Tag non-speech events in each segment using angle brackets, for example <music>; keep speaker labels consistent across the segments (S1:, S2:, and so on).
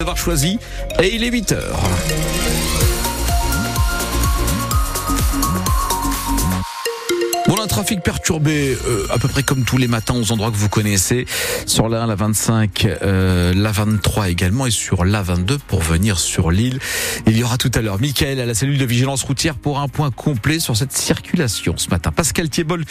S1: d'avoir choisi et il est 8 heures. Trafic perturbé euh, à peu près comme tous les matins aux endroits que vous connaissez. Sur la 1, la 25, euh, la 23 également et sur la 22 pour venir sur l'île. Il y aura tout à l'heure Michael à la cellule de vigilance routière pour un point complet sur cette circulation ce matin. Pascal Thiebol,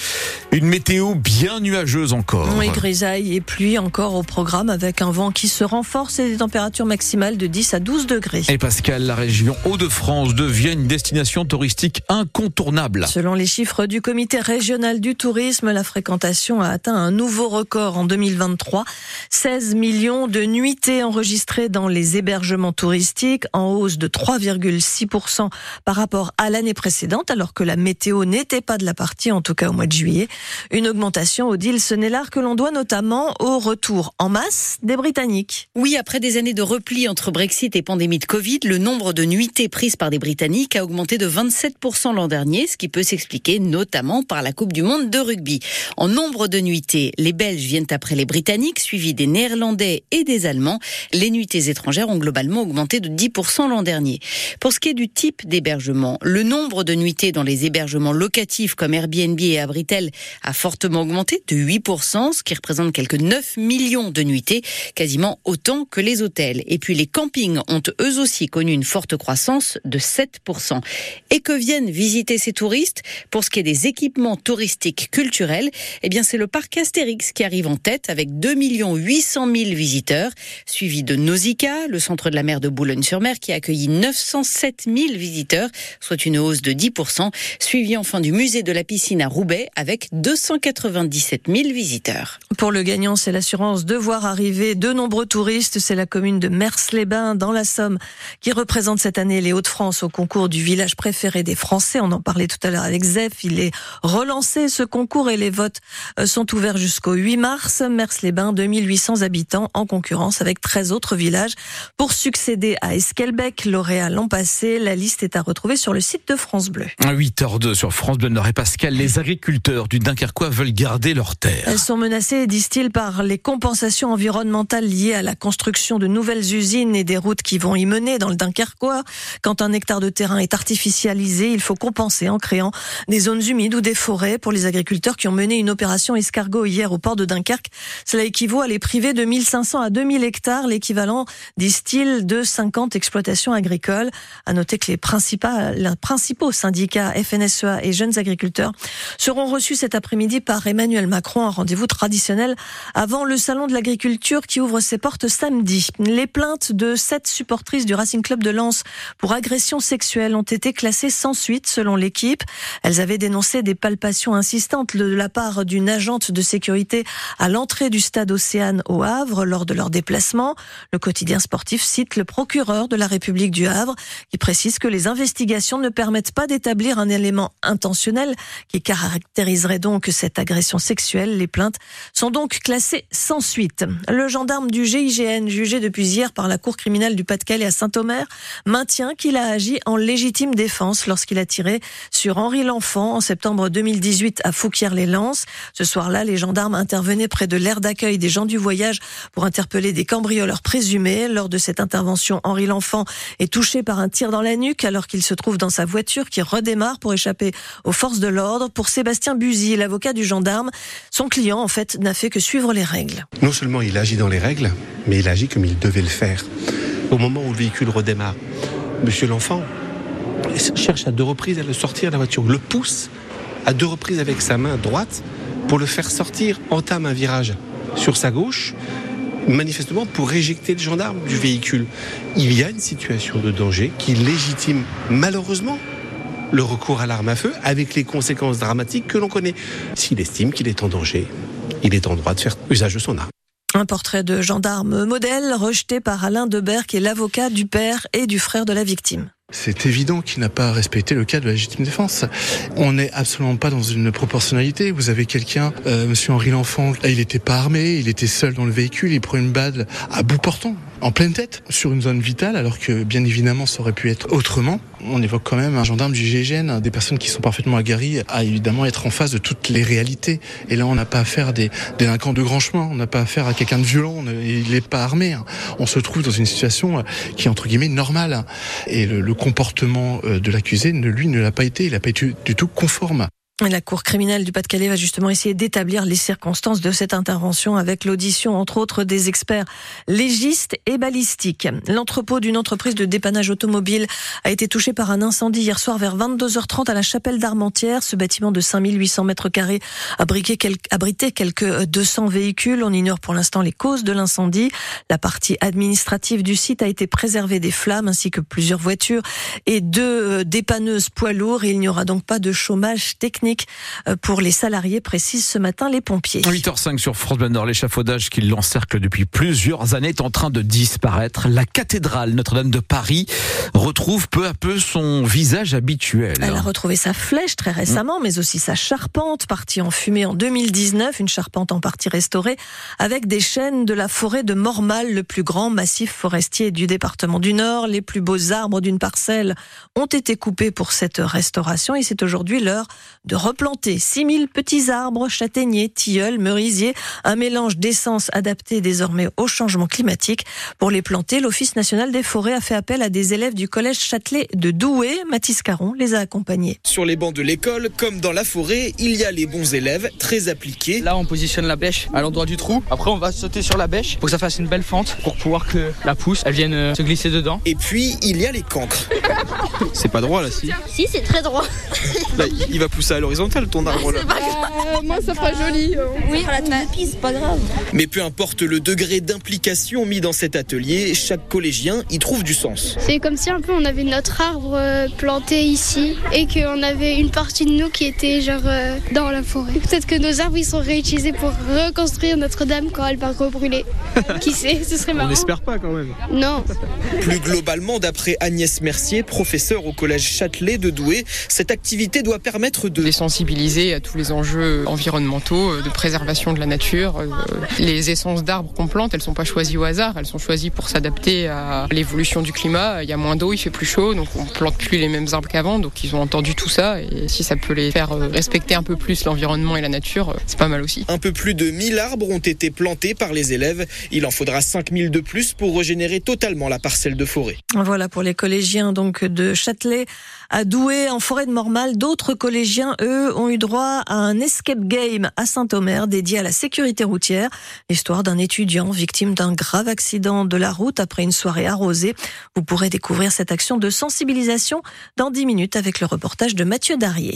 S1: une météo bien nuageuse encore.
S2: Oui, grisaille et pluie encore au programme avec un vent qui se renforce et des températures maximales de 10 à 12 degrés.
S1: Et Pascal, la région Hauts-de-France devient une destination touristique incontournable.
S2: Selon les chiffres du comité régional du tourisme, la fréquentation a atteint un nouveau record en 2023. 16 millions de nuitées enregistrées dans les hébergements touristiques, en hausse de 3,6% par rapport à l'année précédente, alors que la météo n'était pas de la partie, en tout cas au mois de juillet. Une augmentation, Odile Senelard, que l'on doit notamment au retour en masse des Britanniques.
S3: Oui, après des années de repli entre Brexit et pandémie de Covid, le nombre de nuitées prises par des Britanniques a augmenté de 27% l'an dernier, ce qui peut s'expliquer notamment par la Coupe du Monde de rugby. En nombre de nuitées, les Belges viennent après les Britanniques, suivis des Néerlandais et des Allemands. Les nuitées étrangères ont globalement augmenté de 10% l'an dernier. Pour ce qui est du type d'hébergement, le nombre de nuitées dans les hébergements locatifs comme Airbnb et Abritel a fortement augmenté de 8%, ce qui représente quelques 9 millions de nuitées, quasiment autant que les hôtels. Et puis les campings ont eux aussi connu une forte croissance de 7%. Et que viennent visiter ces touristes? Pour ce qui est des équipements touristiques culturels, eh bien c'est le parc Astérix qui arrive en tête avec 2 800 000 visiteurs, suivi de Nausicaa, le centre de la mer de Boulogne-sur-Mer qui a accueilli 907 000 visiteurs, soit une hausse de 10%, suivi enfin du musée de la piscine à Roubaix avec 297 000 visiteurs.
S2: Pour le gagnant, c'est l'assurance de voir arriver de nombreux touristes. C'est la commune de Mers-les-Bains dans la Somme qui représente cette année les Hauts-de-France au concours du village préféré des Français. On en parlait tout à l'heure avec Zef. Il est relancé ce concours et les votes euh, sont ouverts jusqu'au 8 mars. Mers-les-Bains, 2800 habitants en concurrence avec 13 autres villages pour succéder à Esquelbec, lauréat l'an passé. La liste est à retrouver sur le site de France Bleu.
S1: À 8h02 sur France Bleu Nord et Pascal, les agriculteurs du Dunkerquois veulent garder leurs terres.
S2: Elles sont menacées, disent-ils, par les compensations environnementales liées à la construction de nouvelles usines et des routes qui vont y mener dans le Dunkerquois. Quand un hectare de terrain est artificialisé, il faut compenser en créant des zones humides ou des forêts pour les agriculteurs qui ont mené une opération escargot hier au port de Dunkerque. Cela équivaut à les priver de 1500 à 2000 hectares, l'équivalent, disent-ils, de 50 exploitations agricoles. À noter que les principaux, les principaux syndicats FNSEA et jeunes agriculteurs seront reçus cet après-midi par Emmanuel Macron, un rendez-vous traditionnel avant le salon de l'agriculture qui ouvre ses portes samedi. Les plaintes de sept supportrices du Racing Club de Lens pour agression sexuelle ont été classées sans suite selon l'équipe. Elles avaient dénoncé des palpations insistantes de la part d'une agente de sécurité à l'entrée du stade Océane au Havre lors de leur déplacement. Le quotidien sportif cite le procureur de la République du Havre qui précise que les investigations ne permettent pas d'établir un élément intentionnel qui caractériserait donc cette agression sexuelle. Les plaintes sont donc classées sans suite. Le gendarme du GIGN, jugé depuis hier par la Cour criminelle du Pas-de-Calais à Saint-Omer, maintient qu'il a agi en légitime défense lorsqu'il a tiré sur Henri L'Enfant en septembre 2018 à Fouquier-les-Lances. Ce soir-là, les gendarmes intervenaient près de l'aire d'accueil des gens du voyage pour interpeller des cambrioleurs présumés. Lors de cette intervention, Henri L'Enfant est touché par un tir dans la nuque alors qu'il se trouve dans sa voiture qui redémarre pour échapper aux forces de l'ordre. Pour Sébastien Buzy, l'avocat du gendarme, son client, en fait, n'a fait que suivre les règles.
S4: Non seulement il agit dans les règles, mais il agit comme il devait le faire. Au moment où le véhicule redémarre, monsieur l'enfant cherche à deux reprises à le sortir de la voiture, le pousse à deux reprises avec sa main droite pour le faire sortir, entame un virage sur sa gauche, manifestement pour éjecter le gendarme du véhicule. Il y a une situation de danger qui légitime malheureusement le recours à l'arme à feu avec les conséquences dramatiques que l'on connaît. S'il estime qu'il est en danger, il est en droit de faire usage de son arme.
S2: Un portrait de gendarme modèle rejeté par Alain Debert, qui est l'avocat du père et du frère de la victime.
S5: C'est évident qu'il n'a pas respecté le cas de la légitime défense. On n'est absolument pas dans une proportionnalité. Vous avez quelqu'un, euh, Monsieur Henri L'Enfant, il n'était pas armé, il était seul dans le véhicule, il prend une balle à bout portant. En pleine tête sur une zone vitale, alors que bien évidemment ça aurait pu être autrement. On évoque quand même un gendarme du GIGN, des personnes qui sont parfaitement aguerries à évidemment être en face de toutes les réalités. Et là, on n'a pas affaire à des délinquants de grand chemin, on n'a pas affaire à quelqu'un de violent, il n'est pas armé. Hein. On se trouve dans une situation qui est entre guillemets normale. Et le, le comportement euh, de l'accusé, lui, ne l'a pas été, il n'a pas été du tout conforme.
S2: La Cour criminelle du Pas-de-Calais va justement essayer d'établir les circonstances de cette intervention avec l'audition, entre autres, des experts légistes et balistiques. L'entrepôt d'une entreprise de dépannage automobile a été touché par un incendie hier soir vers 22h30 à la chapelle d'Armentières. Ce bâtiment de 5800 mètres carrés abritait quelques 200 véhicules. On ignore pour l'instant les causes de l'incendie. La partie administrative du site a été préservée des flammes ainsi que plusieurs voitures et deux dépanneuses poids lourds. Il n'y aura donc pas de chômage technique euh, pour les salariés, précisent ce matin les pompiers.
S1: 8h05 sur France Bleu l'échafaudage qui l'encercle depuis plusieurs années est en train de disparaître. La cathédrale Notre-Dame de Paris retrouve peu à peu son visage habituel.
S2: Elle a retrouvé sa flèche très récemment, mais aussi sa charpente, partie en fumée en 2019, une charpente en partie restaurée, avec des chênes de la forêt de Mormal, le plus grand massif forestier du département du Nord. Les plus beaux arbres d'une parcelle ont été coupés pour cette restauration et c'est aujourd'hui l'heure de replanter 6000 petits arbres, châtaigniers, tilleuls, merisiers, un mélange d'essences adapté désormais au changement climatique. Pour les planter, l'Office national des forêts a fait appel à des élèves du collège Châtelet de Douai. Mathis Caron les a accompagnés.
S6: Sur les bancs de l'école, comme dans la forêt, il y a les bons élèves très appliqués.
S7: Là, on positionne la bêche à l'endroit du trou. Après, on va sauter sur la bêche pour que ça fasse une belle fente pour pouvoir que la pousse, elle vienne euh, se glisser dedans.
S6: Et puis, il y a les cancres.
S8: C'est pas droit là, si
S9: Si, c'est très droit.
S8: Là, il va pousser à l'horizontale ton arbre là.
S10: Euh, moi, ça fera joli. Euh.
S9: Oui, la c'est pas grave.
S6: Mais peu importe le degré d'implication mis dans cet atelier, chaque collégien y trouve du sens.
S10: C'est comme si un peu on avait notre arbre euh, planté ici et qu'on avait une partie de nous qui était genre dans la forêt. Peut-être que nos arbres ils sont réutilisés pour reconstruire Notre-Dame quand elle va rebrûler. <laughs> qui sait, ce serait marrant.
S8: On n'espère pas quand même.
S10: Non.
S6: Plus globalement, d'après Agnès Mercier, professeure au collège Châtelet de Douai, cette activité doit permettre de
S11: les sensibiliser à tous les enjeux environnementaux, euh, de préservation de la nature. Euh, les essences d'arbres qu'on plante, elles sont pas choisies au hasard, elles sont choisies pour s'adapter à l'évolution du climat. Il y a moins d'eau, il fait plus chaud, donc on plante plus les mêmes arbres qu'avant. Donc ils ont entendu tout ça et si ça peut les faire euh, respecter un peu plus l'environnement et la nature, c'est pas mal aussi.
S6: Un peu plus de 1000 arbres ont été plantés par les élèves. Il en faudra 5000 de plus pour régénérer totalement la parcelle de forêt.
S2: Voilà pour les collégiens donc de Châtelet à Douai en forêt de Mormal. D'autres collégiens, eux, ont eu droit à un escape game à Saint-Omer dédié à la sécurité routière. L'histoire d'un étudiant victime d'un grave accident de la route après une soirée arrosée. Vous pourrez découvrir cette action de sensibilisation dans 10 minutes avec le reportage de Mathieu Darrier.